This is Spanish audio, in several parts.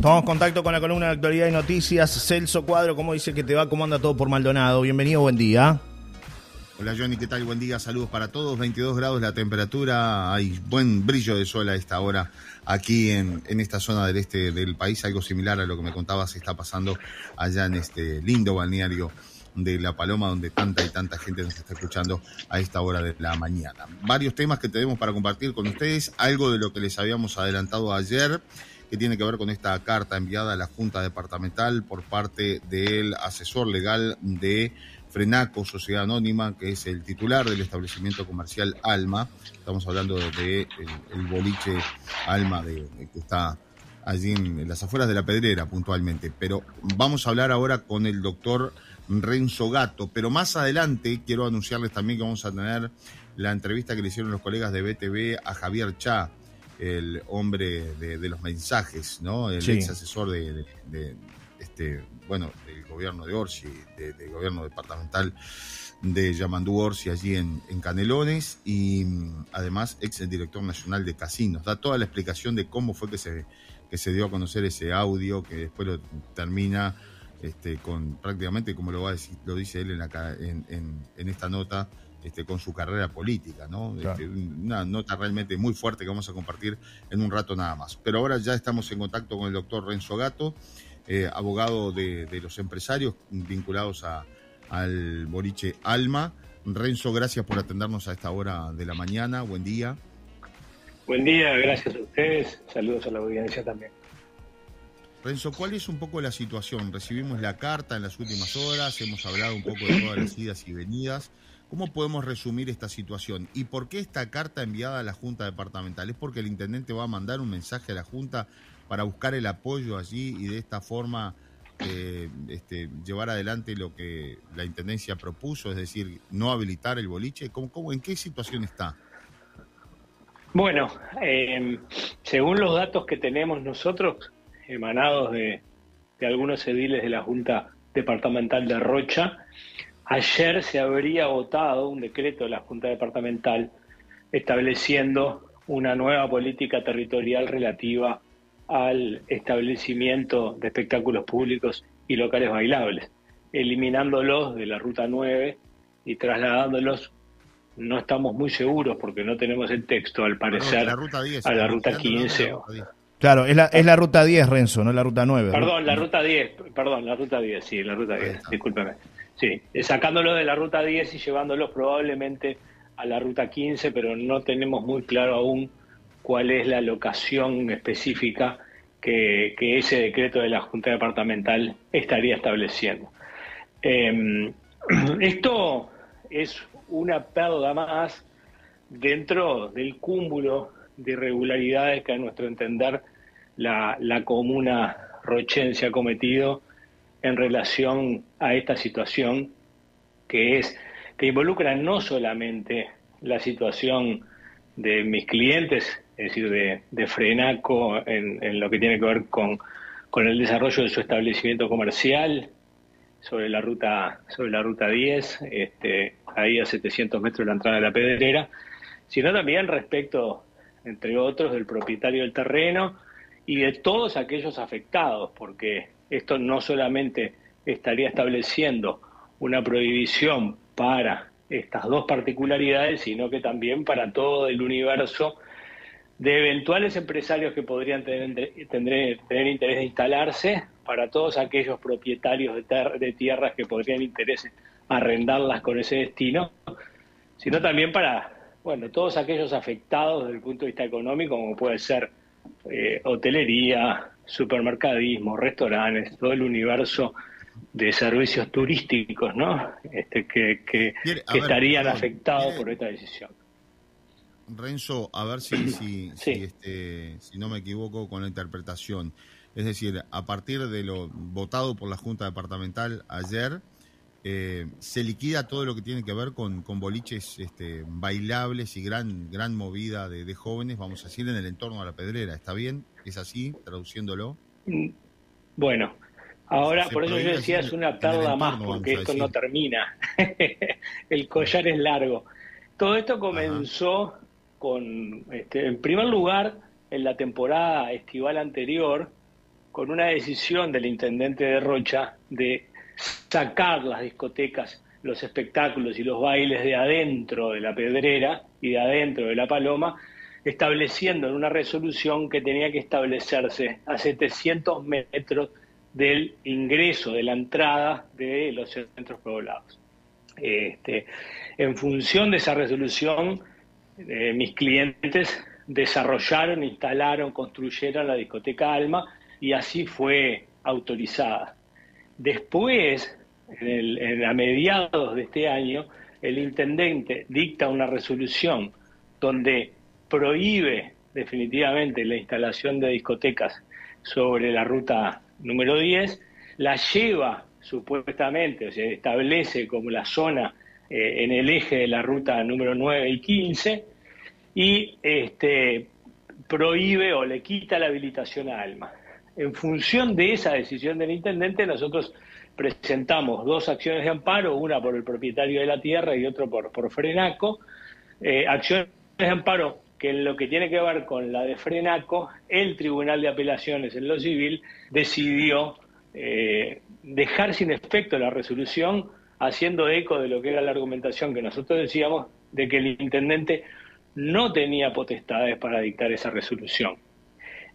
Tomamos contacto con la columna de actualidad y noticias. Celso Cuadro, ¿cómo dice que te va? ¿Cómo anda todo por Maldonado? Bienvenido, buen día. Hola Johnny, ¿qué tal? Buen día, saludos para todos. 22 grados la temperatura, hay buen brillo de sol a esta hora aquí en, en esta zona del este del país, algo similar a lo que me contabas está pasando allá en este lindo balneario de La Paloma, donde tanta y tanta gente nos está escuchando a esta hora de la mañana. Varios temas que tenemos para compartir con ustedes, algo de lo que les habíamos adelantado ayer, que tiene que ver con esta carta enviada a la Junta Departamental por parte del asesor legal de Frenaco, Sociedad Anónima, que es el titular del establecimiento comercial Alma. Estamos hablando de, el, boliche Alma de, que está allí en, las afueras de la Pedrera puntualmente. Pero vamos a hablar ahora con el doctor Renzo Gato. Pero más adelante quiero anunciarles también que vamos a tener la entrevista que le hicieron los colegas de BTV a Javier Cha, el hombre de, los mensajes, ¿no? El ex asesor de, este, bueno, del gobierno de Orsi, del gobierno departamental de Yamandú Orsi allí en, Canelones y mm, además ex director nacional de casinos. Da toda la explicación de cómo fue que se, que se dio a conocer ese audio, que después lo termina este, con prácticamente, como lo, va a decir, lo dice él en, la, en, en esta nota, este, con su carrera política, ¿no? Este, una nota realmente muy fuerte que vamos a compartir en un rato nada más. Pero ahora ya estamos en contacto con el doctor Renzo Gato, eh, abogado de, los empresarios vinculados a, al boliche Alma. Renzo, gracias por atendernos a esta hora de la mañana. Buen día. Buen día, gracias a ustedes. Saludos a la audiencia también. Renzo, ¿cuál es un poco la situación? Recibimos la carta en las últimas horas, hemos hablado un poco de todas las idas y venidas. ¿Cómo podemos resumir esta situación? ¿Y por qué esta carta enviada a la Junta Departamental? ¿Es porque el intendente va a mandar un mensaje a la Junta para buscar el apoyo allí y de esta forma eh, este, llevar adelante lo que la intendencia propuso, es decir, no habilitar el boliche? ¿Cómo, en qué situación está? Bueno, em, según los datos que tenemos nosotros, emanados de, de algunos ediles de la Junta Departamental de Rocha, Ayer se habría votado un decreto de la Junta Departamental estableciendo una nueva política territorial relativa al establecimiento de espectáculos públicos y locales bailables, eliminándolos de la Ruta 9 y trasladándolos, no estamos muy seguros porque no tenemos el texto, al parecer, a la Ruta 15. Claro, es la, es la Ruta 10, Renzo, no la Ruta 9. Perdón, la Ruta 10, perdón, la Ruta 10, sí, la Ruta 10, discúlpeme. Sí, sacándolo de la ruta 10 y llevándolos probablemente a la ruta 15, pero no tenemos muy claro aún cuál es la locación específica que, ese decreto de la Junta Departamental estaría estableciendo. Em, esto es una pérdida más dentro del cúmulo de irregularidades que a nuestro entender la, la comuna rochense ha cometido en relación a esta situación que es que involucra no solamente la situación de mis clientes, es decir, de, Frenaco en, lo que tiene que ver con, con, el desarrollo de su establecimiento comercial sobre la ruta sobre la ruta 10, este, ahí a 700 metros de la entrada de la pedrera, sino también respecto, entre otros, del propietario del terreno y de todos aquellos afectados, porque esto no solamente estaría estableciendo una prohibición para estas dos particularidades, sino que también para todo el universo de eventuales empresarios que podrían tener, interés de instalarse, para todos aquellos propietarios de, de tierras que podrían interés arrendarlas con ese destino, sino también para bueno, todos aquellos afectados desde el punto de vista económico, como puede ser eh, hotelería, supermercadismo, restaurantes, todo el universo de servicios turísticos, ¿no? Este, que, que, estarían afectados por esta decisión. Renzo, a ver si, si, si, este, si no me equivoco con la interpretación. Es decir, a partir de lo votado por la Junta Departamental ayer, eh, se liquida todo lo que tiene que ver con, con boliches este, bailables y gran, gran movida de, jóvenes, vamos a decir, en el entorno de la pedrera. ¿Está bien? ¿Es así, traduciéndolo? Mm, bueno, ahora por eso yo decía es una perla más, porque esto no termina. el collar es largo. Todo esto comenzó con, este, en primer lugar, en la temporada estival anterior, con una decisión del intendente de Rocha de sacar las discotecas, los espectáculos y los bailes de adentro de la Pedrera y de adentro de la Paloma, estableciendo en una resolución que tenía que establecerse a 700 metros del ingreso, de la entrada de los centros poblados. Este, en función de esa resolución, eh, mis clientes desarrollaron, instalaron, construyeron la discoteca Alma y así fue autorizada. Después, a mediados de este año, el intendente dicta una resolución donde prohíbe definitivamente la instalación de discotecas sobre la ruta número 10, la lleva supuestamente, o sea, establece como la zona eh, en el eje de la ruta número 9 y 15 y este, prohíbe o le quita la habilitación a Alma. En función de esa decisión del intendente, nosotros presentamos dos acciones de amparo, una por el propietario de la tierra y otra por, por Frenaco. Eh, acciones de amparo que en lo que tiene que ver con la de Frenaco, el Tribunal de Apelaciones en lo civil decidió eh, dejar sin efecto la resolución, haciendo eco de lo que era la argumentación que nosotros decíamos, de que el intendente no tenía potestades para dictar esa resolución.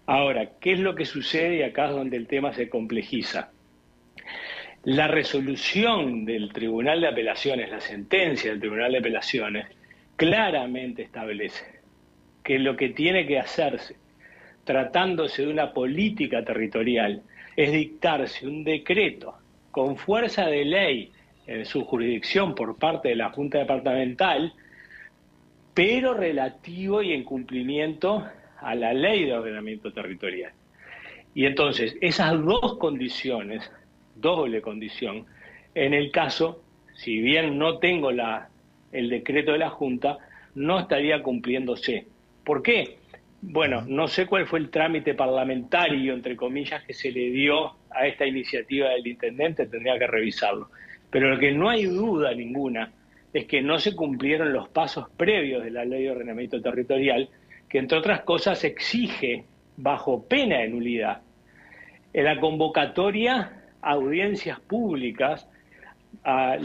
Ahora, ¿qué es lo que sucede y acá es donde el tema se complejiza? La resolución del Tribunal de Apelaciones, la sentencia del Tribunal de Apelaciones, claramente establece que lo que tiene que hacerse, tratándose de una política territorial, es dictarse un decreto con fuerza de ley en su jurisdicción por parte de la Junta Departamental, pero relativo y en cumplimiento a la ley de ordenamiento territorial. Y entonces, esas dos condiciones, doble condición, en el caso, si bien no tengo la, el decreto de la Junta, no estaría cumpliéndose. ¿Por qué? Bueno, no sé cuál fue el trámite parlamentario, entre comillas, que se le dio a esta iniciativa del intendente, tendría que revisarlo. Pero lo que no hay duda ninguna es que no se cumplieron los pasos previos de la ley de ordenamiento territorial, que entre otras cosas exige, bajo pena de nulidad, en la convocatoria a audiencias públicas, a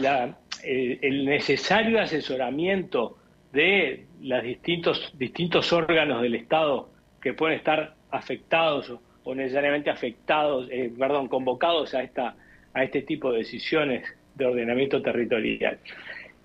el necesario asesoramiento de los distintos, distintos órganos del Estado que pueden estar afectados o, necesariamente afectados, eh, perdón, convocados a, esta, a este tipo de decisiones de ordenamiento territorial.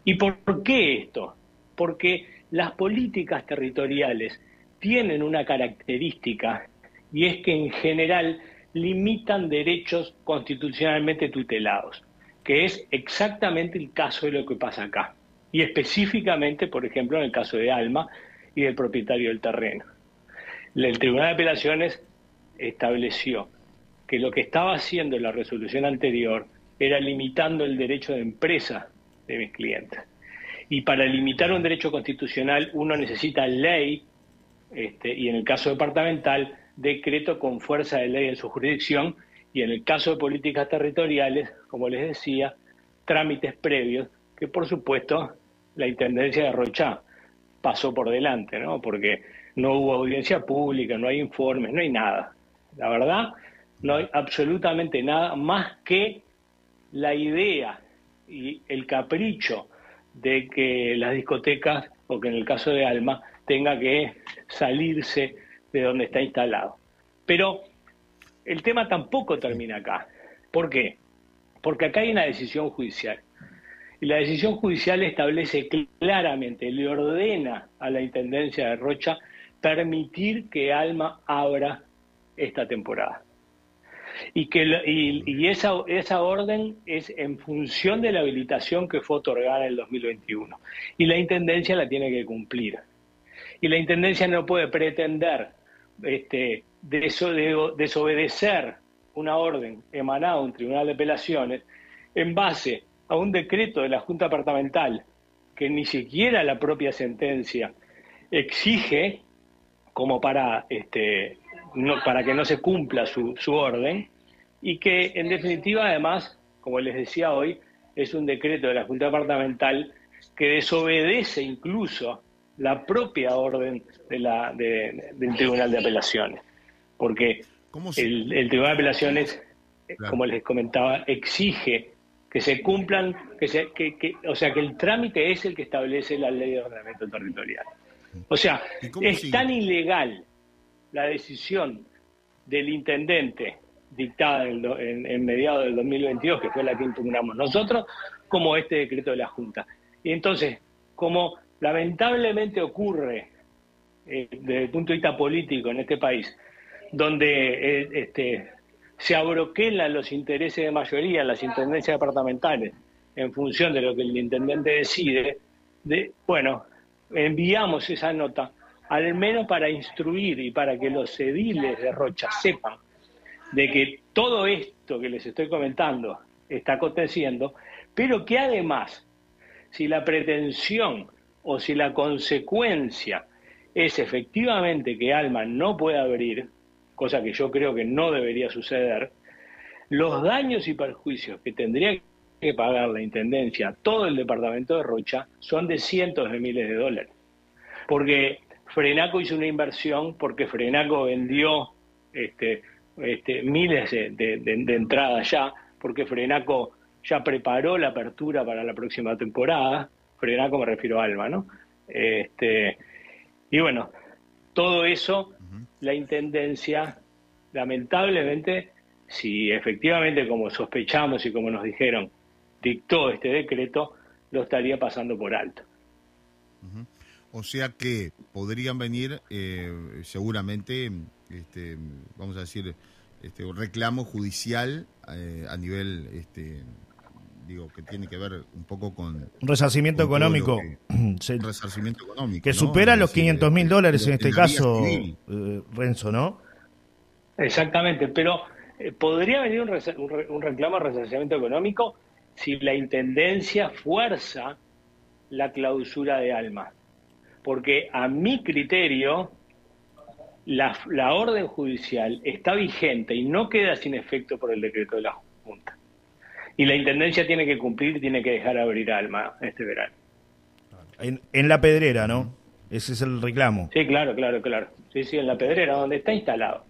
¿Y por qué esto? Porque las políticas territoriales tienen una característica y es que en general limitan derechos constitucionalmente tutelados, que es exactamente el caso de lo que pasa acá y específicamente, por ejemplo, en el caso de Alma y del propietario del terreno. El Tribunal de Apelaciones estableció que lo que estaba haciendo la resolución anterior era limitando el derecho de empresa de mis clientes. Y para limitar un derecho constitucional uno necesita ley, este, y en el caso departamental, decreto con fuerza de ley en su jurisdicción, y en el caso de políticas territoriales, como les decía, trámites previos que por supuesto la Intendencia de Rocha pasó por delante, ¿no? Porque no hubo audiencia pública, no hay informes, no hay nada. La verdad, no hay absolutamente nada más que la idea y el capricho de que las discotecas, o que en el caso de Alma, tenga que salirse de donde está instalado. Pero el tema tampoco termina acá. ¿Por qué? Porque acá hay una decisión judicial. Y la decisión judicial establece claramente, le ordena a la Intendencia de Rocha permitir que Alma abra esta temporada. Y, que, y, esa, esa orden es en función de la habilitación que fue otorgada en el 2021. Y la Intendencia la tiene que cumplir. Y la Intendencia no puede pretender este, desobedecer una orden emanada de un tribunal de apelaciones en base a un decreto de la Junta Departamental que ni siquiera la propia sentencia exige como para, este, no, para que no se cumpla su, su orden y que en definitiva además, como les decía hoy, es un decreto de la Junta Departamental que desobedece incluso la propia orden de la, del Tribunal de Apelaciones. Porque el, Tribunal de Apelaciones, como les comentaba, exige que se cumplan, que, se, que, o sea, que el trámite es el que establece la ley de ordenamiento territorial. O sea, es tan ilegal la decisión del intendente dictada en, en, mediados del 2022, que fue la que impugnamos nosotros, como este decreto de la Junta. Y entonces, como lamentablemente ocurre eh, desde el punto de vista político en este país, donde eh, este, se abroquelan los intereses de mayoría en las intendencias departamentales en función de lo que el intendente decide, de, bueno, enviamos esa nota al menos para instruir y para que los ediles de Rocha sepan de que todo esto que les estoy comentando está aconteciendo, pero que además, si la pretensión o si la consecuencia es efectivamente que Alma no pueda abrir, cosa que yo creo que no debería suceder, los daños y perjuicios que tendría que pagar la Intendencia, todo el departamento de Rocha, son de cientos de miles de dólares. Porque Frenaco hizo una inversión, porque Frenaco vendió este, este, miles de, entradas ya, porque Frenaco ya preparó la apertura para la próxima temporada. Frenaco me refiero a Alma, ¿no? Este, y bueno, todo eso, la Intendencia, lamentablemente, si efectivamente, como sospechamos y como nos dijeron, dictó este decreto, lo estaría pasando por alto. O sea que podrían venir eh, seguramente, este, vamos a decir, este, un reclamo judicial eh, a nivel, este, digo, que tiene que ver un poco con... Resarcimiento económico. Que, resarcimiento económico. Que supera los 500 mil dólares en este caso, eh, Renzo, ¿no? Exactamente, pero podría venir un, un reclamo de resarcimiento económico si la Intendencia fuerza la clausura de Alma. Porque a mi criterio, la, orden judicial está vigente y no queda sin efecto por el decreto de la Junta. Y la Intendencia tiene que cumplir y tiene que dejar abrir Alma este verano. En, en la pedrera, ¿no? Ese es el reclamo. Sí, claro, claro, claro. Sí, sí, en la pedrera, donde está instalado.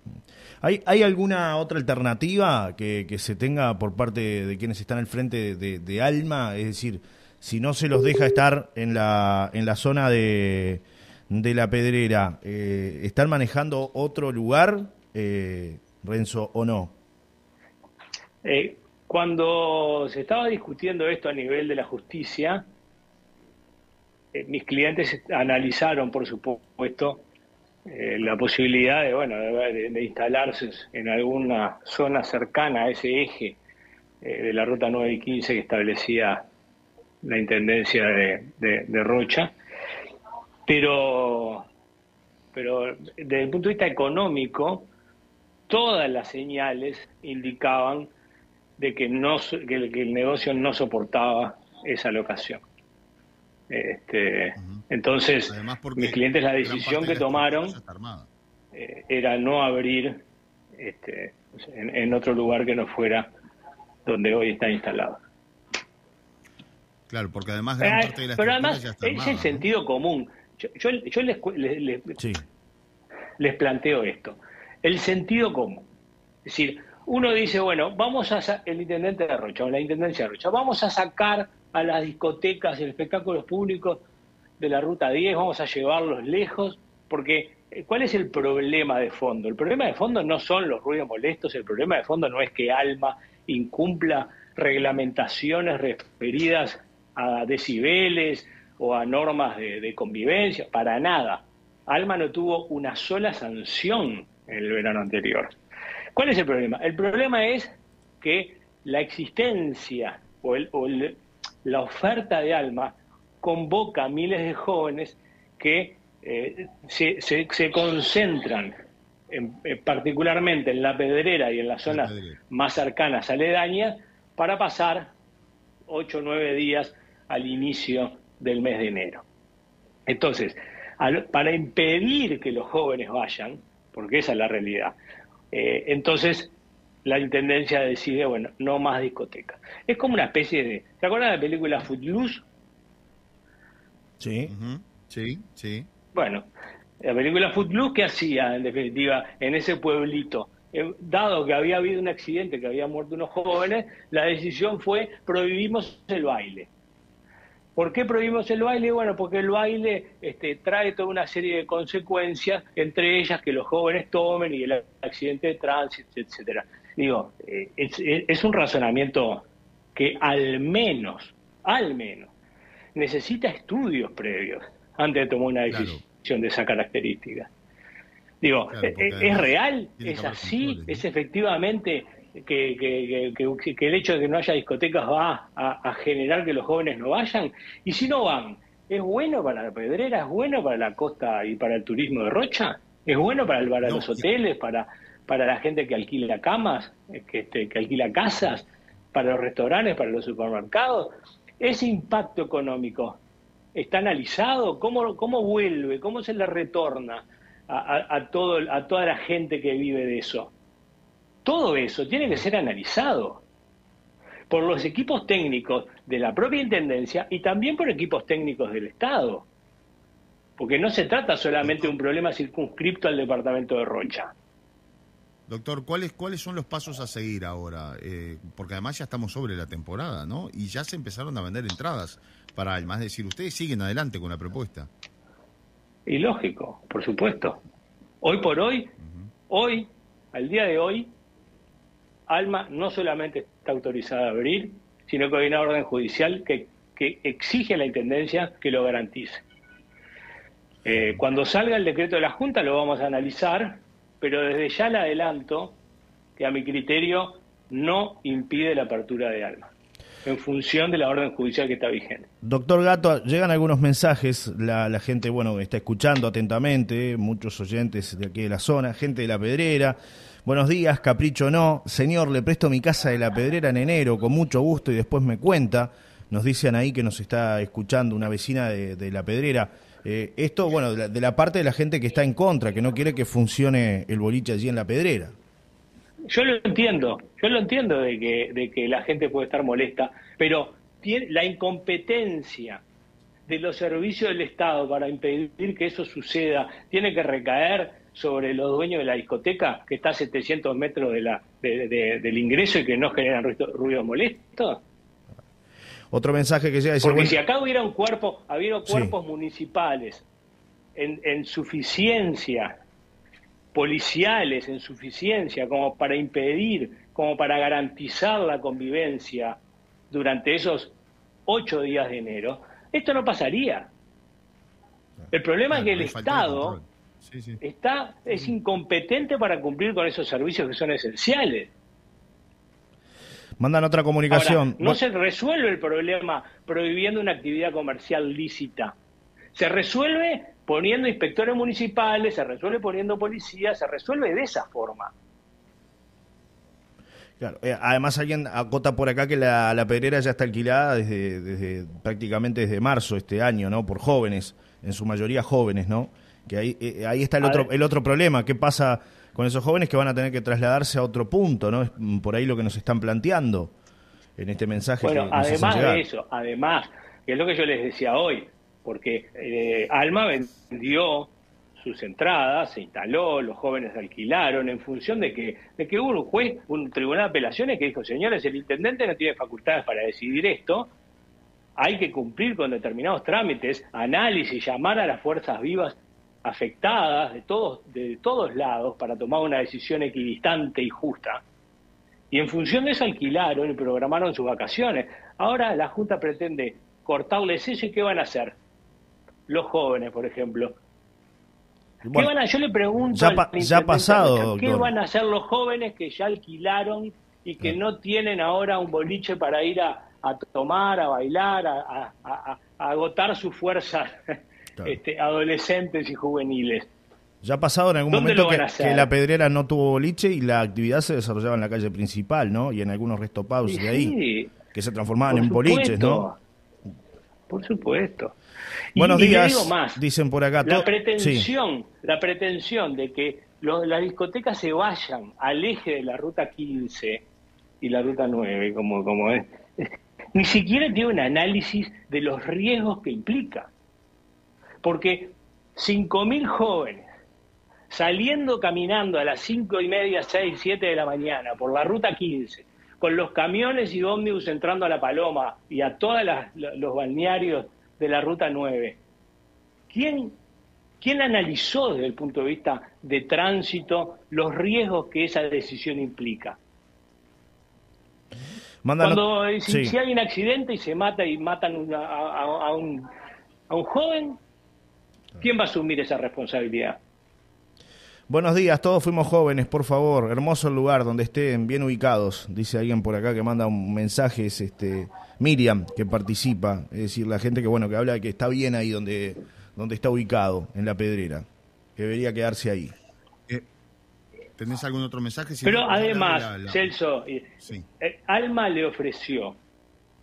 ¿Hay, ¿Hay alguna otra alternativa que, que, se tenga por parte de quienes están al frente de, Alma? Es decir, si no se los deja estar en la, en la zona de, de la pedrera, eh, ¿están manejando otro lugar, eh, Renzo, o no? Eh, cuando se estaba discutiendo esto a nivel de la justicia, mis clientes analizaron, por supuesto, eh, la posibilidad de, bueno, de, instalarse en alguna zona cercana a ese eje eh, de la ruta 9 y 15 que establecía la intendencia de, Rocha. Pero, pero desde el punto de vista económico, todas las señales indicaban de que, no, que el negocio no soportaba esa locación. Este, Entonces, mis clientes la decisión que tomaron eh, era no abrir este, en, otro lugar que no fuera donde hoy está instalado. Claro, porque además gran parte de la Pero además es el sentido común. Yo, les, les, planteo esto. El sentido común. Es decir, uno dice, bueno, vamos a, el intendente de Rocha, o la intendencia de Rocha, vamos a sacar a las discotecas y espectáculos públicos de la Ruta 10, vamos a llevarlos lejos, porque eh, ¿cuál es el problema de fondo? El problema de fondo no son los ruidos molestos, el problema de fondo no es que Alma incumpla reglamentaciones referidas a decibeles o a normas de, de convivencia, para nada. Alma no tuvo una sola sanción en el verano anterior. ¿Cuál es el problema? El problema es que la existencia o el, o el, la oferta de Alma convoca a miles de jóvenes que eh, se, concentran eh, particularmente en la pedrera y en las zonas más cercanas aledañas para pasar ocho o nueve días al inicio del mes de enero. Entonces, para impedir que los jóvenes vayan, porque esa es la realidad, eh, entonces la intendencia decide, bueno, no más discoteca. Es como una especie de... ¿Te acuerdas de la película Footloose? Sí, sí, sí. Bueno, la película Footloose, ¿qué hacía en definitiva en ese pueblito? eh, dado que había habido un accidente, que había muerto unos jóvenes, la decisión fue prohibimos el baile. ¿Por qué prohibimos el baile? Bueno, porque el baile este, trae toda una serie de consecuencias, entre ellas que los jóvenes tomen y el accidente de tránsito, etcétera. Digo, eh, es, un razonamiento que al menos, al menos, necesita estudios previos antes de tomar una decisión de esa característica. Digo, eh, eh, ¿es, real? ¿Es así? ¿Es efectivamente que, que, el hecho de que no haya discotecas va a, generar que los jóvenes no vayan? Y si no van, ¿es bueno para la pedrera? ¿Es bueno para la costa y para el turismo de Rocha? ¿Es bueno para, el, para los hoteles, para, para la gente que alquila camas, eh, que, este, que alquila casas, para los restaurantes, para los supermercados? Ese impacto económico está analizado, ¿cómo, cómo vuelve? ¿Cómo se le retorna a, todo, a toda la gente que vive de eso? Todo eso tiene que ser analizado por los equipos técnicos de la propia Intendencia y también por equipos técnicos del Estado. Porque no se trata solamente de un problema circunscripto al departamento de Rocha. Doctor, ¿cuáles, ¿cuáles son los pasos a seguir ahora? Eh, porque además ya estamos sobre la temporada, ¿no? Y ya se empezaron a vender entradas para Alma. Es decir, ustedes siguen adelante con la propuesta. Y lógico, por supuesto. Hoy por hoy, hoy, al día de hoy, Alma no solamente está autorizada a abrir, sino que hay una orden judicial que, exige a la Intendencia que lo garantice. Eh, cuando salga el decreto de la Junta lo vamos a analizar, pero desde ya le adelanto que a mi criterio no impide la apertura de Alma en función de la orden judicial que está vigente. Doctor Gato, llegan algunos mensajes, la, la, gente, bueno, está escuchando atentamente, muchos oyentes de aquí de la zona, gente de la Pedrera, Buenos días, capricho no. Señor, le presto mi casa de la Pedrera en enero, con mucho gusto, y después me cuenta. Nos dicen ahí que nos está escuchando una vecina de, la Pedrera. Eh, esto, bueno, de la, parte de la gente que está en contra, que no quiere que funcione el boliche allí en la Pedrera. Yo lo entiendo, yo lo entiendo de que, de que la gente puede estar molesta, pero tiene, la incompetencia de los servicios del Estado para impedir que eso suceda tiene que recaer sobre los dueños de la discoteca que está a 700 metros de la, del ingreso y que no generan ruido, molesto? Otro mensaje que llega Porque si acá hubiera un cuerpo, hubiera cuerpos municipales en, en suficiencia, policiales en suficiencia, como para impedir, como para garantizar la convivencia durante esos ocho días de enero, esto no pasaría. El problema es que el Estado está es incompetente para cumplir con esos servicios que son esenciales. Mandan otra comunicación. no se resuelve el problema prohibiendo una actividad comercial lícita. Se resuelve poniendo inspectores municipales, se resuelve poniendo policías, se resuelve de esa forma. Claro. Eh, además alguien acota por acá que la, la pedrera ya está alquilada desde, desde prácticamente desde marzo este año, ¿no? Por jóvenes, en su mayoría jóvenes, ¿no? Que ahí, eh, ahí está el otro, el otro problema. ¿Qué pasa con esos jóvenes que van a tener que trasladarse a otro punto? ¿no? Es por ahí lo que nos están planteando en este mensaje. Bueno, además de eso, además, que es lo que yo les decía hoy, porque eh, Alma vendió sus entradas, se instaló, los jóvenes alquilaron en función de que, de que hubo un juez, un tribunal de apelaciones que dijo, señores, el intendente no tiene facultades para decidir esto, hay que cumplir con determinados trámites, análisis, llamar a las fuerzas vivas afectadas de todos, de todos lados para tomar una decisión equidistante y justa. Y en función de eso alquilaron y programaron sus vacaciones. Ahora la Junta pretende cortarles eso y ¿qué van a hacer? Los jóvenes, por ejemplo. ¿Qué van a, yo le pregunto ya, al pasado, ¿qué van a hacer los jóvenes que ya alquilaron y que no tienen ahora un boliche para ir a, tomar, a bailar, a, a agotar su este, adolescentes y juveniles. Ya ha pasado en algún momento que, la pedrera no tuvo boliche y la actividad se desarrollaba en la calle principal, ¿no? Y en algunos restopados de ahí, que se transformaban en boliches, ¿no? Por supuesto. Buenos días, dicen por acá. La pretensión, la pretensión de que las discotecas se vayan al eje de la ruta 15 y la ruta 9, como, como es, ni siquiera tiene un análisis de los riesgos que implica porque 5.000 jóvenes saliendo caminando a las cinco y media, seis, siete de la mañana por la ruta 15, con los camiones y ómnibus entrando a La Paloma y a todos los balnearios de la ruta 9, ¿quién, ¿quién analizó desde el punto de vista de tránsito los riesgos que esa decisión implica? Cuando si, hay un accidente y se mata y matan a, un, a un joven, ¿quién va a asumir esa responsabilidad? Buenos días, todos fuimos jóvenes, por favor. Hermoso el lugar donde estén bien ubicados. Dice alguien por acá que manda un mensaje, es este Miriam, que participa. Es decir, la gente que bueno que habla de que está bien ahí donde, donde está ubicado, en la pedrera. Que debería quedarse ahí. ¿Tenés algún otro mensaje? Pero además, Celso, eh, Alma le ofreció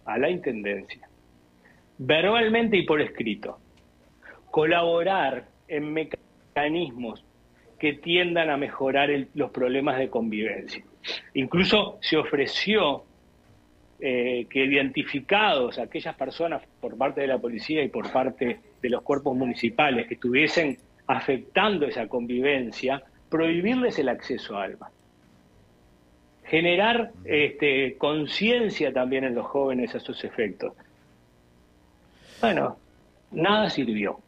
a la Intendencia, verbalmente y por escrito, colaborar en mecanismos que tiendan a mejorar los problemas de convivencia. Incluso se ofreció eh, que identificados aquellas personas por parte de la policía y por parte de los cuerpos municipales que estuviesen afectando esa convivencia, prohibirles el acceso a alma. Generar este, conciencia también en los jóvenes a sus efectos. Bueno, nada sirvió.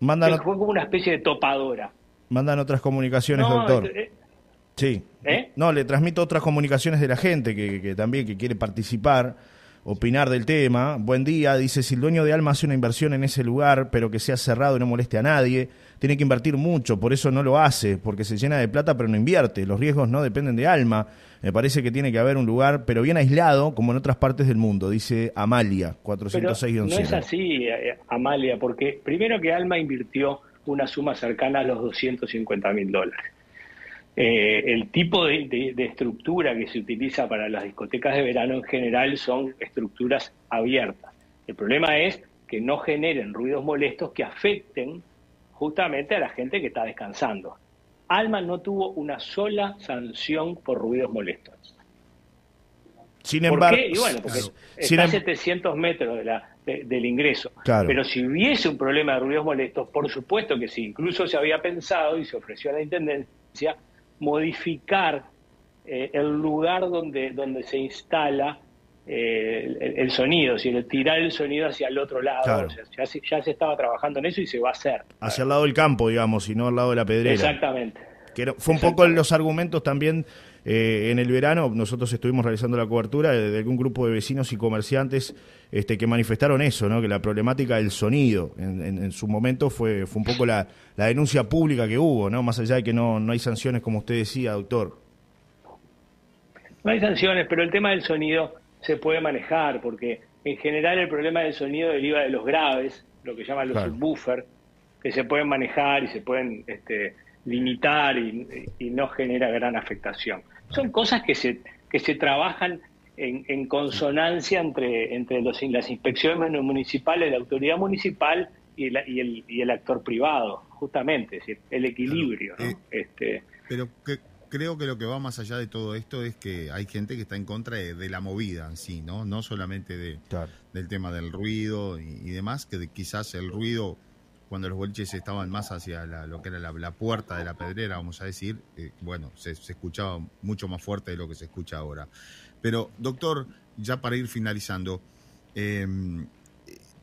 Fue como una especie de topadora. Mandan otras comunicaciones, doctor. Eh, sí. ¿Eh? No, le transmito otras comunicaciones de la gente que, que también que quiere participar opinar del tema. Buen día, dice, si el dueño de Alma hace una inversión en ese lugar, pero que sea cerrado y no moleste a nadie, tiene que invertir mucho, por eso no lo hace, porque se llena de plata pero no invierte. Los riesgos no dependen de Alma. Me parece que tiene que haber un lugar, pero bien aislado, como en otras partes del mundo, dice Amalia, 406 No es así, eh, Amalia, porque primero que Alma invirtió una suma cercana a los 250 mil dólares. Eh, el tipo de, estructura que se utiliza para las discotecas de verano en general son estructuras abiertas. El problema es que no generen ruidos molestos que afecten justamente a la gente que está descansando. Alma no tuvo una sola sanción por ruidos molestos. Sin embargo, ¿Por qué? Y bueno, porque está a 700 em- metros del ingreso. Pero si hubiese un problema de ruidos molestos, por supuesto que sí. Incluso se había pensado y se ofreció a la Intendencia modificar eh, el lugar donde, donde se instala eh, el, sonido, si tirar el sonido hacia el otro lado. ya, se, ya, se, estaba trabajando en eso y se va a hacer. Hacia el lado del campo, digamos, y no al lado de la pedrera. Exactamente. Que fue un poco los argumentos también eh, en el verano. Nosotros estuvimos realizando la cobertura de, algún grupo de vecinos y comerciantes este, que manifestaron eso, ¿no? que la problemática del sonido en, su momento fue, fue un poco la, la, denuncia pública que hubo, ¿no? más allá de que no, no hay sanciones, como usted decía, doctor. No hay sanciones, pero el tema del sonido se puede manejar, porque en general el problema del sonido deriva de los graves, lo que llaman los subwoofers, que se pueden manejar y se pueden este, limitar y, no genera gran afectación. Son cosas que se, que se trabajan en, consonancia entre, entre los, las inspecciones municipales, la autoridad municipal y, y, el, y el actor privado, justamente, es decir, el equilibrio. Eh, este, pero que, creo que lo que va más allá de todo esto es que hay gente que está en contra de, la movida en sí, ¿no? No solamente de, del tema del ruido y, y demás, que quizás el ruido cuando los boliches estaban más hacia lo que era la, puerta de la pedrera, vamos a decir, eh, bueno, se, escuchaba mucho más fuerte de lo que se escucha ahora. Pero, doctor, ya para ir finalizando, em,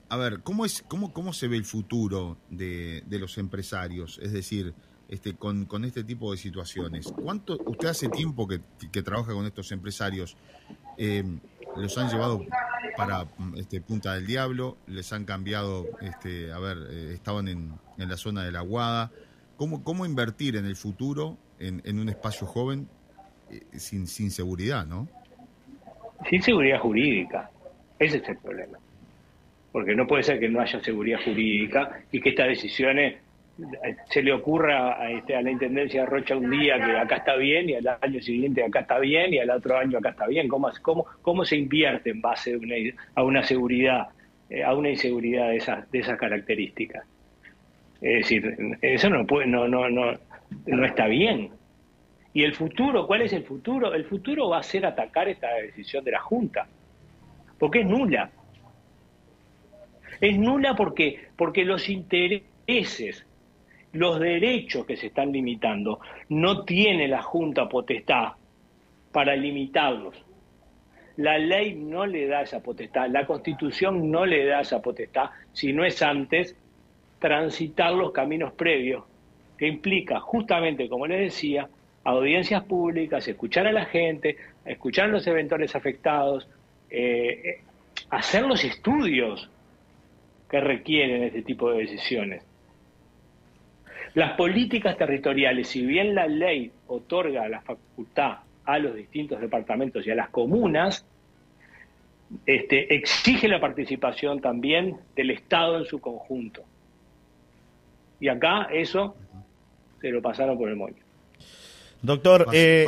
a ver, ¿cómo, es, cómo, ¿cómo se ve el futuro de, los empresarios? Es decir, este, con, este tipo de situaciones. ¿Cuánto, usted hace tiempo que, que trabaja con estos empresarios? Eh, los han llevado para este, Punta del Diablo, les han cambiado, este, a ver, eh, estaban en, en, la zona de la Guada. ¿Cómo, cómo invertir en el futuro en, en un espacio joven eh, sin, sin seguridad, no? Sin seguridad jurídica, ese es el problema. Porque no puede ser que no haya seguridad jurídica y que estas decisiones se le ocurra a, este, a la Intendencia de Rocha un día que acá está bien y al año siguiente acá está bien y al otro año acá está bien. ¿Cómo, cómo, cómo se invierte en base a una seguridad, eh, a una inseguridad de esas, de esas características? Es decir, eso no, puede, no, no, no, no está bien. ¿Y el futuro? ¿Cuál es el futuro? El futuro va a ser atacar esta decisión de la Junta, porque es nula. Es nula porque, porque los intereses los derechos que se están limitando. No tiene la Junta potestad para limitarlos. La ley no le da esa potestad, la Constitución no le da esa potestad, si no es antes transitar los caminos previos, que implica justamente, como les decía, audiencias públicas, escuchar a la gente, escuchar a los eventuales afectados, eh, eh, hacer los estudios que requieren este tipo de decisiones. Las políticas territoriales, si bien la ley otorga la facultad a los distintos departamentos y a las comunas, este, exige la participación también del Estado en su conjunto. Y acá eso se lo pasaron por el moño. Doctor, eh,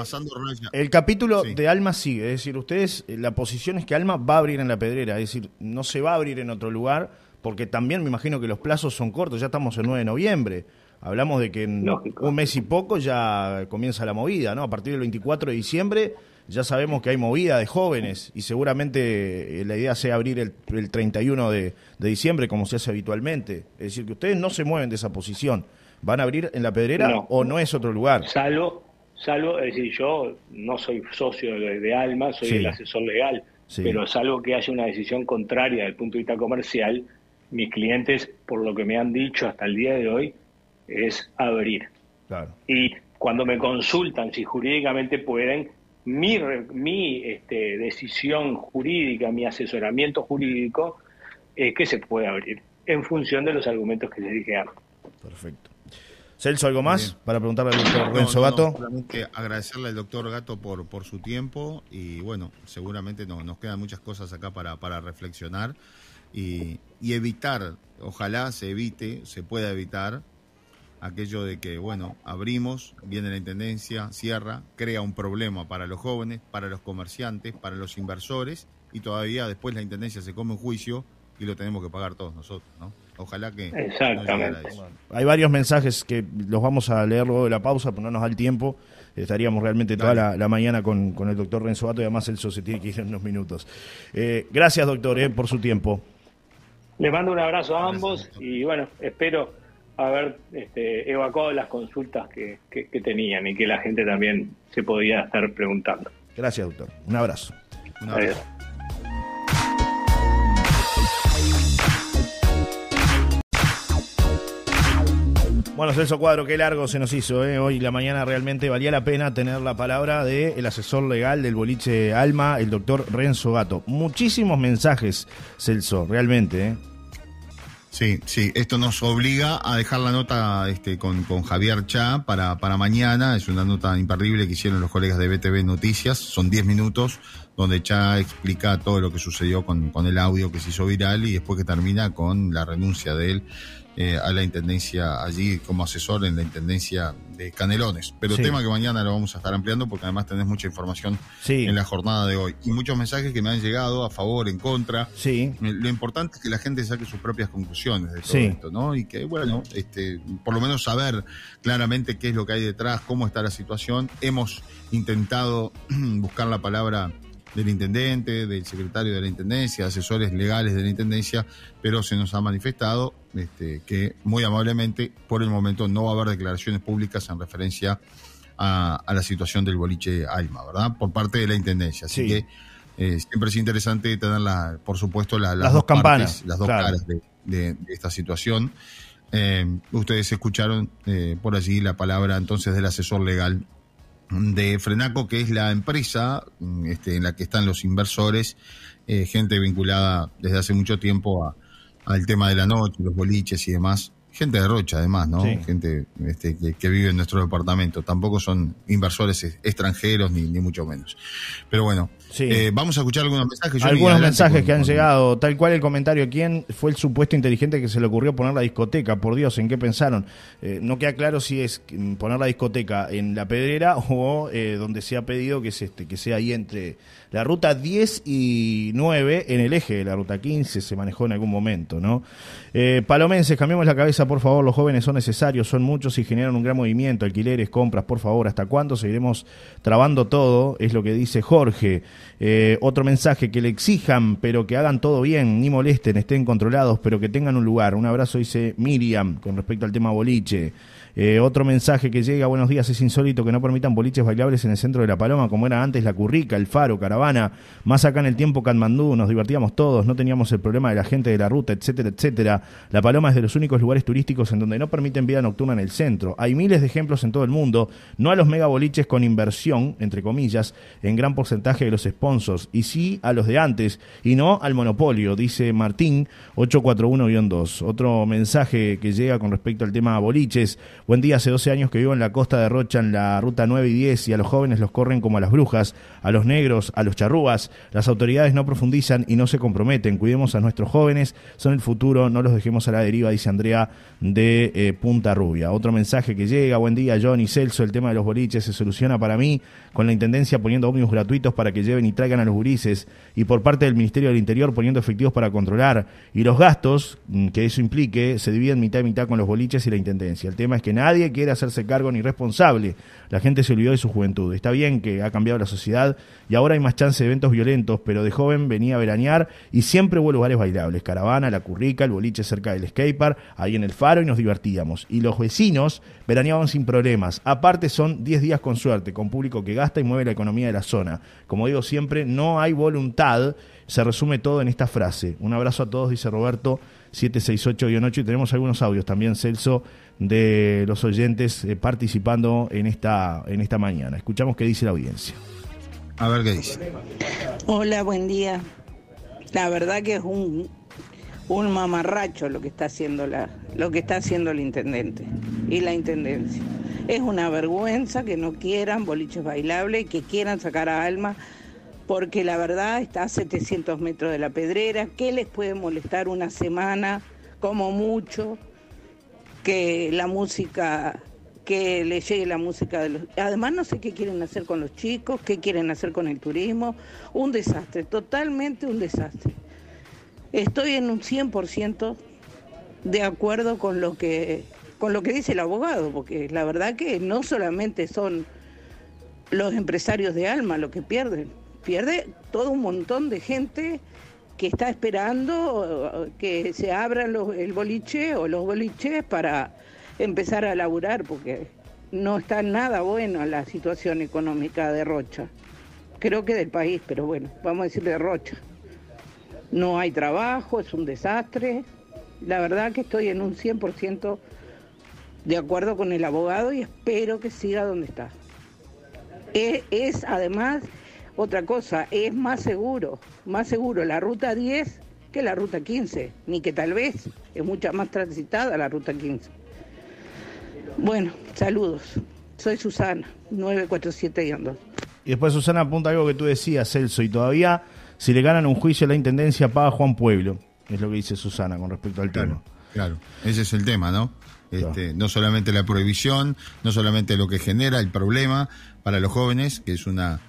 el capítulo de Alma sigue, es decir, ustedes, eh, la posición es que Alma va a abrir en la pedrera, es decir, no se va a abrir en otro lugar, porque también me imagino que los plazos son cortos, ya estamos el 9 de noviembre. Hablamos de que en un mes y poco ya comienza la movida, ¿no? A partir del 24 de diciembre ya sabemos que hay movida de jóvenes y seguramente eh, la idea sea abrir el, 31 de, diciembre como se hace habitualmente. Es decir, que ustedes no se mueven de esa posición. ¿Van a abrir en la pedrera o no es otro lugar? Salvo, salvo, es decir, yo no soy socio de, Alma, soy el asesor legal, pero salvo que haya una decisión contraria desde el punto de vista comercial, mis clientes, por lo que me han dicho hasta el día de hoy, es abrir. Y cuando me consultan si jurídicamente pueden, mi, mi este, decisión jurídica, mi asesoramiento jurídico es que se puede abrir en función de los argumentos que les dije antes. Perfecto. Celso, ¿algo más para preguntarle al doctor Renzo Gato? agradecerle al doctor Gato por, por su tiempo y bueno, seguramente no, nos quedan muchas cosas acá para, para reflexionar y, y evitar, ojalá se evite, se pueda evitar aquello de que, bueno, abrimos, viene la Intendencia, cierra, crea un problema para los jóvenes, para los comerciantes, para los inversores, y todavía después la Intendencia se come un juicio y lo tenemos que pagar todos nosotros, ¿no? Ojalá que... Exactamente. hay varios mensajes que los vamos a leer luego de la pausa, pero no nos da el tiempo. Estaríamos realmente toda la, mañana con, con, el doctor Renzo Bato y además el se tiene que ir en unos minutos. Eh, gracias, doctor, eh, por su tiempo. Les mando un abrazo a ambos y bueno, espero haber este, evacuado las consultas que, tenían y que la gente también se podía estar preguntando. Gracias, doctor. Un abrazo. Un abrazo. Bueno, Celso Cuadro, qué largo se nos hizo ¿eh? hoy la mañana. Realmente valía la pena tener la palabra del asesor legal del boliche Alma, el doctor Renzo Gato. Muchísimos mensajes, Celso, realmente. ¿eh? Sí, sí, esto nos obliga a dejar la nota este, con, con Javier Cha para, para mañana. Es una nota imperdible que hicieron los colegas de BTV Noticias. Son 10 minutos donde Cha explica todo lo que sucedió con, con el audio que se hizo viral y después que termina con la renuncia de él eh, a la intendencia allí como asesor en la intendencia de Canelones. Pero tema que mañana lo vamos a estar ampliando porque además tenés mucha información en la jornada de hoy. Y muchos mensajes que me han llegado a favor, en contra. Sí. Eh, lo importante es que la gente saque sus propias conclusiones de todo esto, ¿no? Y que, bueno, este, por lo menos saber claramente qué es lo que hay detrás, cómo está la situación. Hemos intentado buscar la palabra del intendente, del secretario de la intendencia, asesores legales de la intendencia, pero se nos ha manifestado este, que muy amablemente por el momento no va a haber declaraciones públicas en referencia a, la situación del boliche Alma, ¿verdad? Por parte de la intendencia. Así que eh, siempre es interesante tener, la, por supuesto, las, dos, campanas, las dos caras de, esta situación. Eh, ustedes escucharon eh, por allí la palabra entonces del asesor legal de Frenaco, que es la empresa mm, este, en la que están los inversores, eh, gente vinculada desde hace mucho tiempo a, al tema de la noche, los boliches y demás. Gente de Rocha, además, ¿no? Gente este, que, vive en nuestro departamento. Tampoco son inversores extranjeros, ni, ni mucho menos. Pero bueno, eh, vamos a escuchar algunos mensajes. algunos mensajes que han llegado, tal cual el comentario. ¿Quién fue el supuesto inteligente que se le ocurrió poner la discoteca? Por Dios, ¿en qué pensaron? Eh, no queda claro si es poner la discoteca en la pedrera o eh, donde se ha pedido que, este, que sea ahí entre la ruta 10 y 9 en el eje de la ruta 15, se manejó en algún momento, ¿no? palomenses, cambiamos la cabeza por favor, los jóvenes son necesarios, son muchos y generan un gran movimiento, alquileres, compras, por favor, ¿hasta cuándo seguiremos trabando todo? Es lo que dice Jorge. Eh, otro mensaje, que le exijan, pero que hagan todo bien, ni molesten, estén controlados, pero que tengan un lugar. Un abrazo, dice Miriam, con respecto al tema boliche. Eh, otro mensaje que llega, buenos días, es insólito que no permitan boliches bailables en el centro de La Paloma, como era antes la Currica, el Faro, Caravana, más acá en el tiempo Katmandú, nos divertíamos todos, no teníamos el problema de la gente de la ruta, etcétera, etcétera. La Paloma es de los únicos lugares turísticos en donde no permiten vida nocturna en el centro. Hay miles de ejemplos en todo el mundo, no a los megaboliches con inversión, entre comillas, en gran porcentaje de los sponsors, y sí a los de antes, y no al monopolio, dice Martín 841-2. Otro mensaje que llega con respecto al tema boliches, Buen día, hace 12 años que vivo en la costa de Rocha, en la ruta 9 y 10, y a los jóvenes los corren como a las brujas, a los negros, a los charrúas. Las autoridades no profundizan y no se comprometen. Cuidemos a nuestros jóvenes, son el futuro, no los dejemos a la deriva, dice Andrea de eh, Punta Rubia. Otro mensaje que llega, buen día, Johnny Celso, el tema de los boliches se soluciona para mí con la Intendencia poniendo ómnibus gratuitos para que lleven y traigan a los gurises, y por parte del Ministerio del Interior poniendo efectivos para controlar, y los gastos mm, que eso implique se dividen mitad y mitad con los boliches y la Intendencia. El tema es que nadie quiere hacerse cargo ni responsable. La gente se olvidó de su juventud. Está bien que ha cambiado la sociedad y ahora hay más chance de eventos violentos, pero de joven venía a veranear y siempre hubo lugares bailables. Caravana, la currica, el boliche cerca del skatepark, ahí en el faro y nos divertíamos. Y los vecinos veraneaban sin problemas. Aparte son 10 días con suerte, con público que gasta y mueve la economía de la zona. Como digo siempre, no hay voluntad. Se resume todo en esta frase. Un abrazo a todos, dice Roberto 768-8 y tenemos algunos audios también, Celso, de los oyentes eh, participando en esta, en esta mañana. Escuchamos qué dice la audiencia. A ver qué dice. Hola, buen día. La verdad que es un, un mamarracho lo que está haciendo la, lo que está haciendo el intendente y la intendencia. Es una vergüenza que no quieran boliches bailables y que quieran sacar a Alma porque la verdad está a 700 metros de la pedrera. ¿Qué les puede molestar una semana, como mucho, que la música, que le llegue la música de los... Además no sé qué quieren hacer con los chicos, qué quieren hacer con el turismo. Un desastre, totalmente un desastre. Estoy en un 100% de acuerdo con lo que con lo que dice el abogado, porque la verdad que no solamente son los empresarios de alma los que pierden, pierde todo un montón de gente que está esperando que se abran el boliche o los boliches para empezar a laburar, porque no está nada bueno la situación económica de Rocha. Creo que del país, pero bueno, vamos a decir de Rocha. No hay trabajo, es un desastre. La verdad que estoy en un 100% de acuerdo con el abogado y espero que siga donde está. es además otra cosa, es más seguro, más seguro la ruta 10 que la ruta 15, ni que tal vez es mucha más transitada la ruta 15. Bueno, saludos. Soy Susana, 947-2. Y después Susana apunta algo que tú decías, Celso, y todavía si le ganan un juicio a la Intendencia paga Juan Pueblo, es lo que dice Susana con respecto al claro, tema. Claro, ese es el tema, ¿no? Este, No solamente la prohibición, no solamente lo que genera el problema para los jóvenes, que es una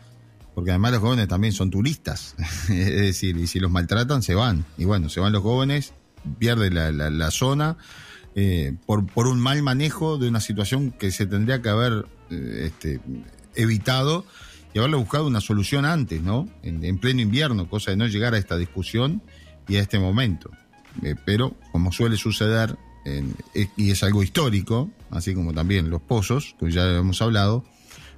porque además los jóvenes también son turistas, es decir, y si los maltratan se van, y bueno, se van los jóvenes, pierde la, zona eh, por, por un mal manejo de una situación que se tendría que haber eh, este, evitado y haberle buscado una solución antes, ¿no? En, pleno invierno, cosa de no llegar a esta discusión y a este momento. Eh, pero, como suele suceder, y es algo histórico, así como también los pozos, que ya hemos hablado,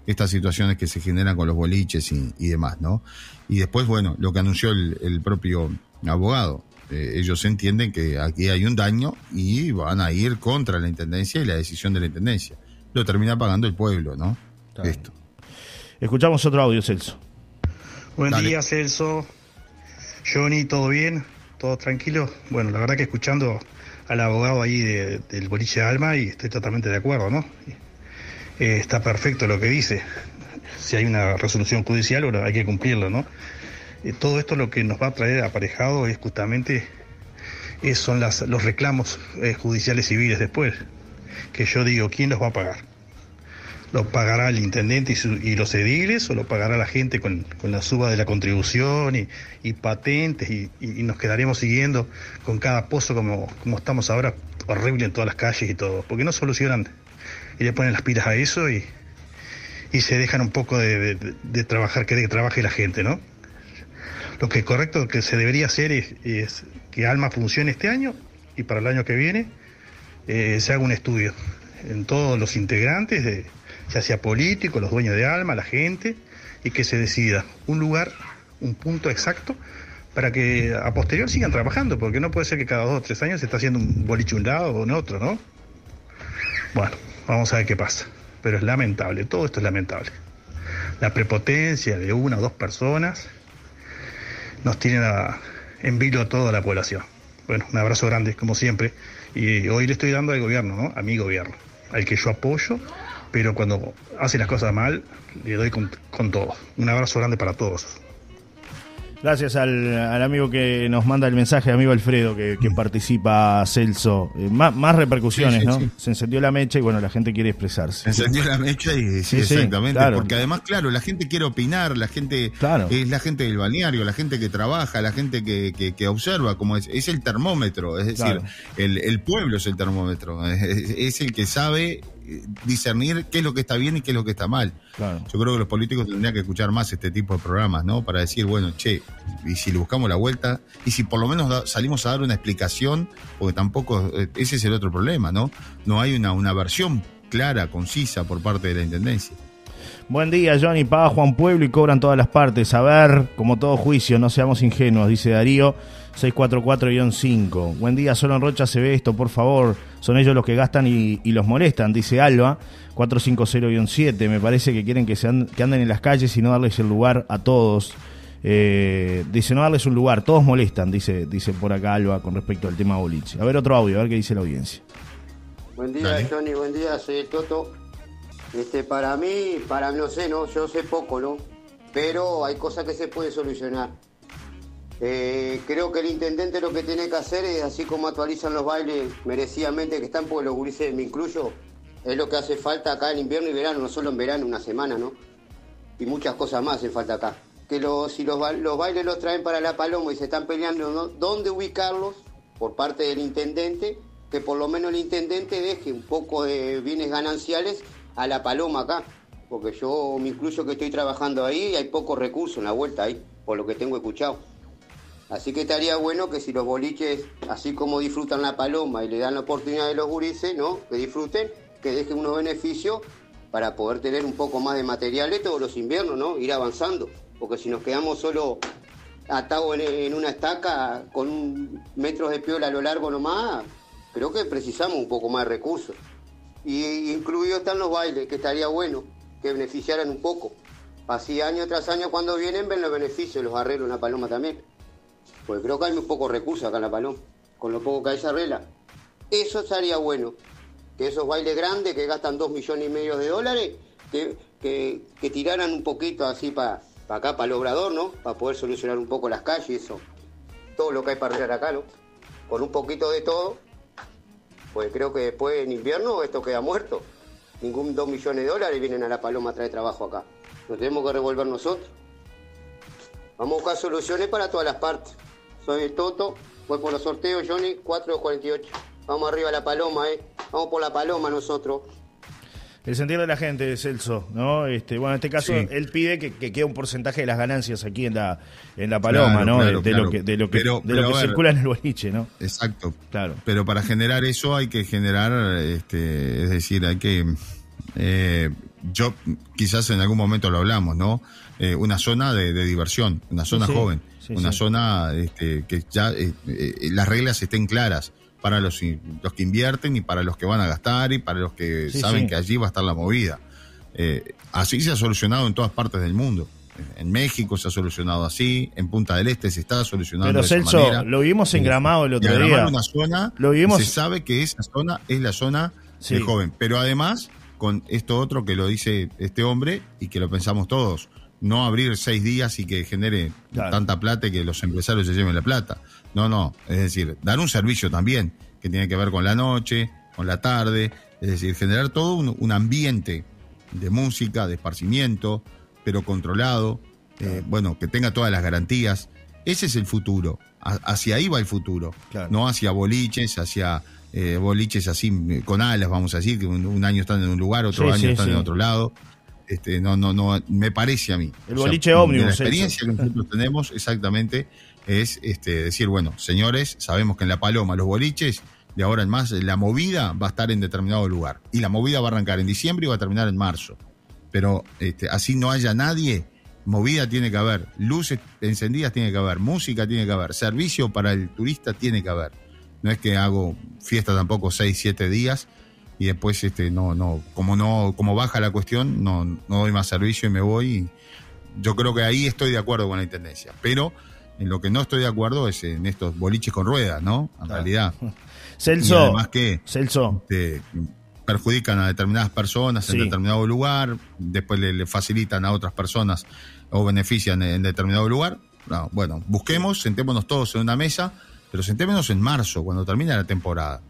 estas situaciones que se generan con los boliches y, demás, ¿no? Y después, bueno, lo que anunció el, propio abogado. Eh, ellos entienden que aquí hay un daño y van a ir contra la intendencia y la decisión de la intendencia. Lo termina pagando el pueblo, ¿no? Esto. Escuchamos otro audio, Celso. Buen día, Celso. Johnny, ¿todo bien? ¿Todo tranquilo? Bueno, la verdad que escuchando al abogado ahí del boliche de Alma y estoy totalmente de acuerdo, ¿no? Eh, está perfecto lo que dice. Si hay una resolución judicial, bueno, hay que cumplirlo, ¿no? Eh, todo esto lo que nos va a traer aparejado es justamente es, son las, los reclamos eh, judiciales civiles después. Que yo digo, ¿quién los va a pagar? lo pagará el intendente y, los ediles o lo pagará la gente con, la suba de la contribución y, patentes y, nos quedaremos siguiendo con cada pozo como, como estamos ahora, horrible en todas las calles y todo, porque no solucionan y le ponen las pilas a eso y, y se dejan un poco de, trabajar, que trabaje la gente, ¿no? Lo que es correcto que se debería hacer es, que Alma funcione este año y para el año que viene eh, se haga un estudio en todos los integrantes de ya sea político, los dueños de alma, la gente, y que se decida un lugar, un punto exacto para que a posterior sigan trabajando, porque no puede ser que cada dos o tres años se está haciendo un boliche un lado o en otro, ¿no? Bueno, vamos a ver qué pasa. Pero es lamentable, todo esto es lamentable. La prepotencia de una o dos personas nos tiene en vilo a toda la población. Bueno, un abrazo grande, como siempre. Y hoy le estoy dando al gobierno, ¿no? A mi gobierno, al que yo apoyo pero cuando hace las cosas mal, le doy con, todo. Un abrazo grande para todos. Gracias al, amigo que nos manda el mensaje, amigo Alfredo, que, participa Celso. Eh, más, repercusiones, ¿no? Se encendió la mecha y bueno, la gente quiere expresarse. Se encendió la mecha y sí, exactamente. Porque además, claro, la gente quiere opinar, la gente es la gente del balneario, la gente que trabaja, la gente que, observa, como es, es el termómetro, es decir, el, pueblo es el termómetro, es el que sabe discernir qué es lo que está bien y qué es lo que está mal. Yo creo que los políticos tendrían que escuchar más este tipo de programas, ¿no? Para decir, bueno, che, y si le buscamos la vuelta, y si por lo menos salimos a dar una explicación, porque tampoco, eh, ese es el otro problema, ¿no? No hay una, una versión clara, concisa por parte de la Intendencia. Buen día, Johnny. Paga Juan Pueblo y cobran todas las partes. A ver, como todo juicio, no seamos ingenuos, dice Darío. 644-5. Buen día, solo en Rocha se ve esto, por favor. Son ellos los que gastan y, los molestan, dice Alba. 450-7. Me parece que quieren que, se que anden en las calles y no darles el lugar a todos. Eh, dice, no darles un lugar, todos molestan, dice, dice por acá Alba con respecto al tema boliche. A ver otro audio, a ver qué dice la audiencia. Buen día, Johnny, buen día, soy el Toto. Este, para mí, para no sé, no, yo sé poco, ¿no? Pero hay cosas que se pueden solucionar. Eh, creo que el intendente lo que tiene que hacer es, así como actualizan los bailes merecidamente que están, porque los gurises me incluyo, es lo que hace falta acá en invierno y verano, no solo en verano, una semana, ¿no? Y muchas cosas más hacen falta acá. Que los, si los, bailes los traen para la paloma y se están peleando dónde ubicarlos por parte del intendente, que por lo menos el intendente deje un poco de bienes gananciales a la paloma acá. Porque yo me incluyo que estoy trabajando ahí y hay pocos recursos en la vuelta ahí, por lo que tengo escuchado. Así que estaría bueno que si los boliches, así como disfrutan la paloma y le dan la oportunidad de los gurises, ¿no? Que disfruten, que dejen unos beneficios para poder tener un poco más de materiales todos los inviernos, ¿no? Ir avanzando. Porque si nos quedamos solo atados en, una estaca con metros de piola a lo largo nomás, creo que precisamos un poco más de recursos. Y incluidos están los bailes, que estaría bueno que beneficiaran un poco. Así año tras año cuando vienen ven los beneficios, los arreglos en la paloma también. Pues creo que hay muy pocos recursos acá en La Paloma, con lo poco que hay se arregla. Eso estaría bueno, que esos bailes grandes que gastan dos millones y medio de dólares, que, que, tiraran un poquito así para acá, para el obrador, ¿no? Para poder solucionar un poco las calles eso. Todo lo que hay para arreglar acá, ¿no? Con un poquito de todo, pues creo que después en invierno esto queda muerto. Ningún dos millones de dólares vienen a La Paloma a traer trabajo acá. Nos tenemos que revolver nosotros. Vamos a buscar soluciones para todas las partes. Soy el Toto, voy por los sorteos, Johnny, 4 48. Vamos arriba a la paloma, ¿eh? Vamos por la paloma nosotros. El sentir de la gente, Celso, ¿no? Este, bueno, en este caso, él pide que, quede un porcentaje de las ganancias aquí en la, en la paloma, ¿no? de, lo que, de lo que, de lo que circula en el boliche, ¿no? Exacto. Claro. Pero para generar eso hay que generar, este, es decir, hay que. Eh, yo, quizás en algún momento lo hablamos, ¿no? Eh, una zona de, diversión, una zona joven una zona este, que ya eh, eh, las reglas estén claras para los, los que invierten y para los que van a gastar y para los que saben que allí va a estar la movida. Eh, así se ha solucionado en todas partes del mundo. En México se ha solucionado así, en Punta del Este se está solucionando Pero de esa manera. lo vimos en Gramado el otro día. una zona, lo vimos... se sabe que esa zona es la zona del joven. Pero además, con esto otro que lo dice este hombre y que lo pensamos todos, no abrir seis días y que genere tanta plata y que los empresarios se lleven la plata. No, no, es decir, dar un servicio también que tiene que ver con la noche, con la tarde, es decir, generar todo un, ambiente de música, de esparcimiento, pero controlado, eh, bueno, que tenga todas las garantías. Ese es el futuro, hacia ahí va el futuro, no hacia boliches, hacia eh, boliches así con alas, vamos a decir, que un, año están en un lugar, otro año están en otro lado. Este, no, no, no, me parece a mí. El boliche ómnibus. La experiencia que nosotros tenemos exactamente es este, decir, bueno, señores, sabemos que en La Paloma los boliches, de ahora en más, la movida va a estar en determinado lugar. Y la movida va a arrancar en diciembre y va a terminar en marzo. Pero este, así no haya nadie, movida tiene que haber, luces encendidas tiene que haber, música tiene que haber, servicio para el turista tiene que haber. No es que hago fiesta tampoco seis, siete días y después este no no como no como baja la cuestión no, no doy más servicio y me voy yo creo que ahí estoy de acuerdo con la intendencia. Pero en lo que no estoy de acuerdo es en estos boliches con ruedas no en realidad. Celso además que Celso. este, perjudican a determinadas personas en determinado lugar después le, facilitan a otras personas o benefician en, determinado lugar. Bueno busquemos sentémonos todos en una mesa pero sentémonos en marzo cuando termine la temporada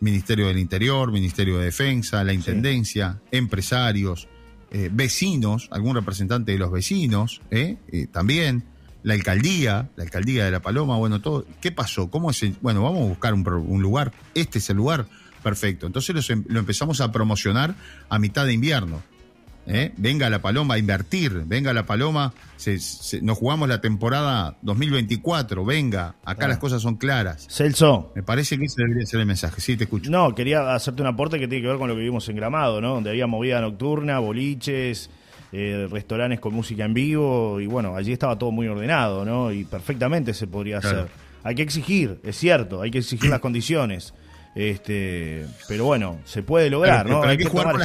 Ministerio del Interior, Ministerio de Defensa, la Intendencia, empresarios, eh, vecinos, algún representante de los vecinos, eh, eh, también, la alcaldía, la alcaldía de La Paloma, bueno, todo. ¿Qué pasó? ¿Cómo es? bueno, vamos a buscar un, lugar, este es el lugar, perfecto. Entonces em, lo empezamos a promocionar a mitad de invierno. ¿Eh? venga la Paloma a invertir, venga la Paloma, nos jugamos la temporada 2024, venga, acá las cosas son claras. Celso. Me parece que ese debería ser el mensaje, sí, te escucho. No, quería hacerte un aporte que tiene que ver con lo que vimos en Gramado, ¿no? Donde había movida nocturna, boliches, eh, restaurantes con música en vivo, y bueno, allí estaba todo muy ordenado, ¿no? Y perfectamente se podría hacer. Hay que exigir, es cierto, hay que exigir las condiciones. Este, pero bueno, se puede lograr, ¿no? hay, que, jugar con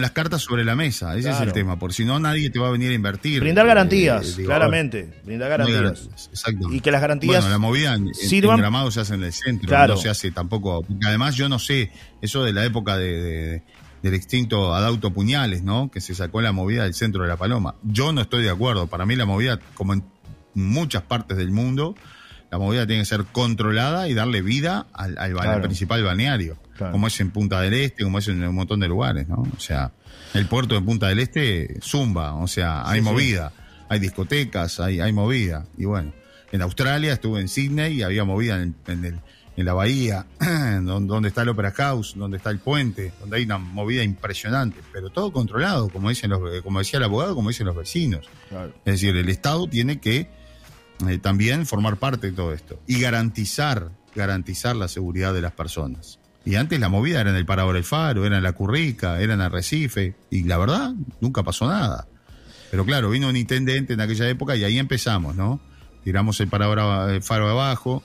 las, cartas, sobre la mesa, ese es el tema, porque si no nadie te va a venir a invertir. Brindar eh, garantías, claramente, brindar garantías. Exacto. Y que las garantías Bueno, la movida en, sirvan, Gramado se hace en el centro, no se hace tampoco, además yo no sé, eso de la época de, del extinto Adauto Puñales, ¿no? Que se sacó la movida del centro de la Paloma. Yo no estoy de acuerdo, para mí la movida, como en muchas partes del mundo, la movida tiene que ser controlada y darle vida al, al, principal balneario, como es en Punta del Este, como es en un montón de lugares, ¿no? O sea, el puerto de Punta del Este zumba, o sea, hay movida, hay discotecas, hay, hay movida. Y bueno, en Australia estuve en Sydney y había movida en, en, la bahía, donde está el Opera House, donde está el puente, donde hay una movida impresionante, pero todo controlado, como dicen los, como decía el abogado, como dicen los vecinos. Es decir, el Estado tiene que eh, también formar parte de todo esto y garantizar, garantizar la seguridad de las personas. Y antes la movida era en el Parador El Faro, era en la Currica, era en Arrecife, y la verdad, nunca pasó nada. Pero claro, vino un intendente en aquella época y ahí empezamos, ¿no? Tiramos el Parador El Faro abajo,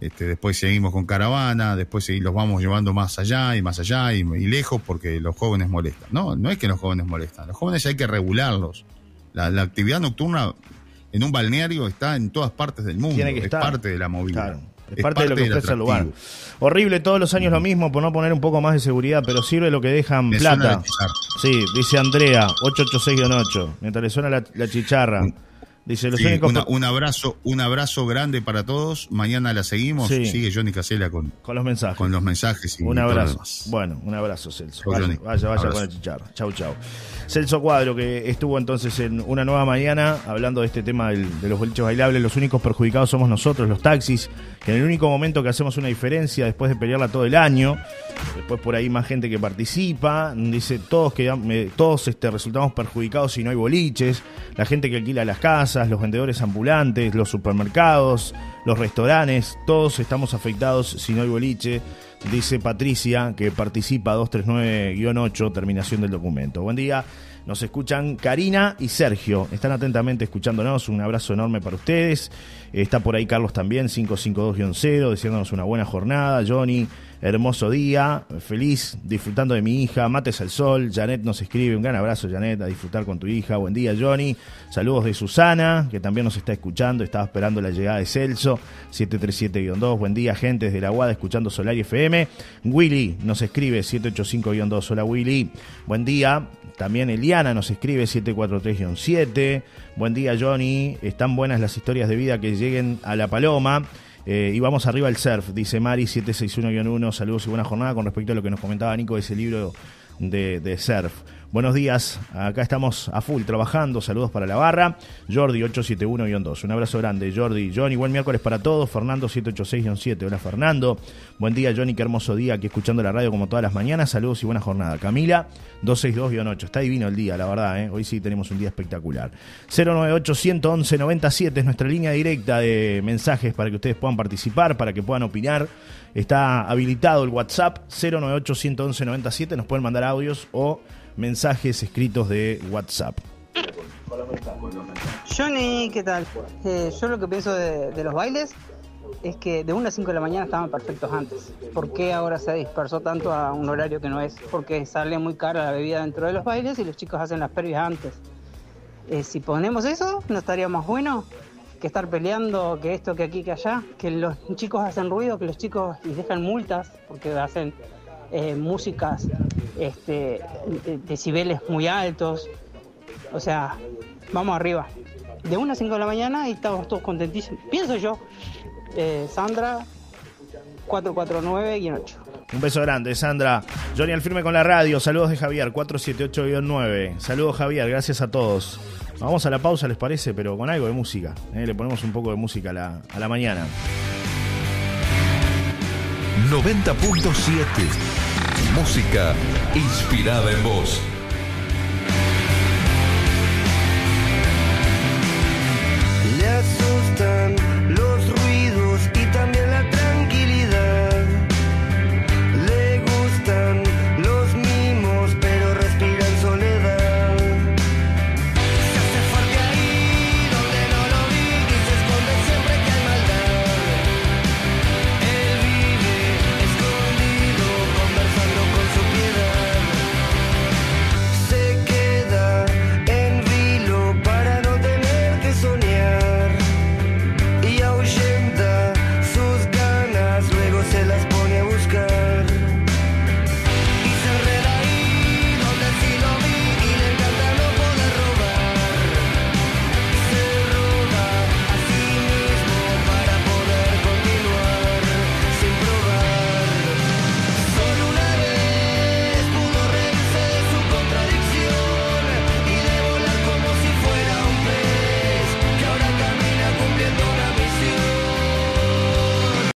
este, después seguimos con caravana, después los vamos llevando más allá y más allá y, lejos porque los jóvenes molestan. No, no es que los jóvenes molestan, los jóvenes hay que regularlos. la actividad nocturna en un balneario está en todas partes del mundo. es parte de la movilidad. Es, parte, de lo que ofrece el lugar. Horrible, todos los años lo mismo, por no poner un poco más de seguridad, pero sirve lo que dejan plata. Sí, dice Andrea, 886-8, mientras le suena la, chicharra. Dice, los un abrazo, un abrazo grande para todos. Mañana la seguimos. Sigue Johnny Casella con, con los mensajes. Con los mensajes. un abrazo. Bueno, un abrazo, Celso. Vaya, vaya, vaya con la chicharra. Chau, chau. Celso Cuadro, que estuvo entonces en una nueva mañana hablando de este tema de los boliches bailables. Los únicos perjudicados somos nosotros, los taxis, que en el único momento que hacemos una diferencia después de pelearla todo el año, después por ahí más gente que participa, dice todos que todos este, resultamos perjudicados si no hay boliches, la gente que alquila las casas, los vendedores ambulantes, los supermercados, los restaurantes, todos estamos afectados si no hay boliche dice Patricia, que participa 239-8, terminación del documento. Buen día. Nos escuchan Karina y Sergio. Están atentamente escuchándonos. Un abrazo enorme para ustedes. Está por ahí Carlos también, 552-0, diciéndonos una buena jornada. Johnny, hermoso día, feliz, disfrutando de mi hija. Mates al sol. Janet nos escribe. Un gran abrazo, Janet, a disfrutar con tu hija. Buen día, Johnny. Saludos de Susana, que también nos está escuchando. Estaba esperando la llegada de Celso, 737-2. Buen día, gente desde la Guada, escuchando Solar y FM. Willy nos escribe, 785-2. Hola, Willy. Buen día. También Eliana nos escribe 743-7. Buen día, Johnny. Están buenas las historias de vida que lleguen a La Paloma. Eh, y vamos arriba al surf, dice Mari 761-1. Saludos y buena jornada con respecto a lo que nos comentaba Nico de ese libro de, de surf. Buenos días, acá estamos a full trabajando. Saludos para la barra. Jordi 871-2. Un abrazo grande, Jordi. Johnny, buen miércoles para todos. Fernando 786-7. Hola, Fernando. Buen día, Johnny. Qué hermoso día aquí escuchando la radio como todas las mañanas. Saludos y buena jornada. Camila 262-8. Está divino el día, la verdad. ¿eh? Hoy sí tenemos un día espectacular. 098-111-97 es nuestra línea directa de mensajes para que ustedes puedan participar, para que puedan opinar. Está habilitado el WhatsApp 098-111-97. Nos pueden mandar audios o mensajes escritos de WhatsApp. Johnny, ¿qué tal? Eh, yo lo que pienso de, los bailes es que de 1 a 5 de la mañana estaban perfectos antes. ¿Por qué ahora se dispersó tanto a un horario que no es? Porque sale muy cara la bebida dentro de los bailes y los chicos hacen las previas antes. Eh, si ponemos eso, ¿no estaría más bueno que estar peleando, que esto, que aquí, que allá? Que los chicos hacen ruido, que los chicos les dejan multas porque hacen eh, músicas, este, decibeles muy altos. O sea, vamos arriba. De 1 a 5 de la mañana y estamos todos contentísimos. Pienso yo. Eh, Sandra, 449 y 8. Un beso grande, Sandra. Johnny al firme con la radio. Saludos de Javier, 478-9. Saludos, Javier. Gracias a todos. Vamos a la pausa, ¿les parece? Pero con algo de música. ¿eh? Le ponemos un poco de música a la, a la mañana. 90.7. Música inspirada en vos.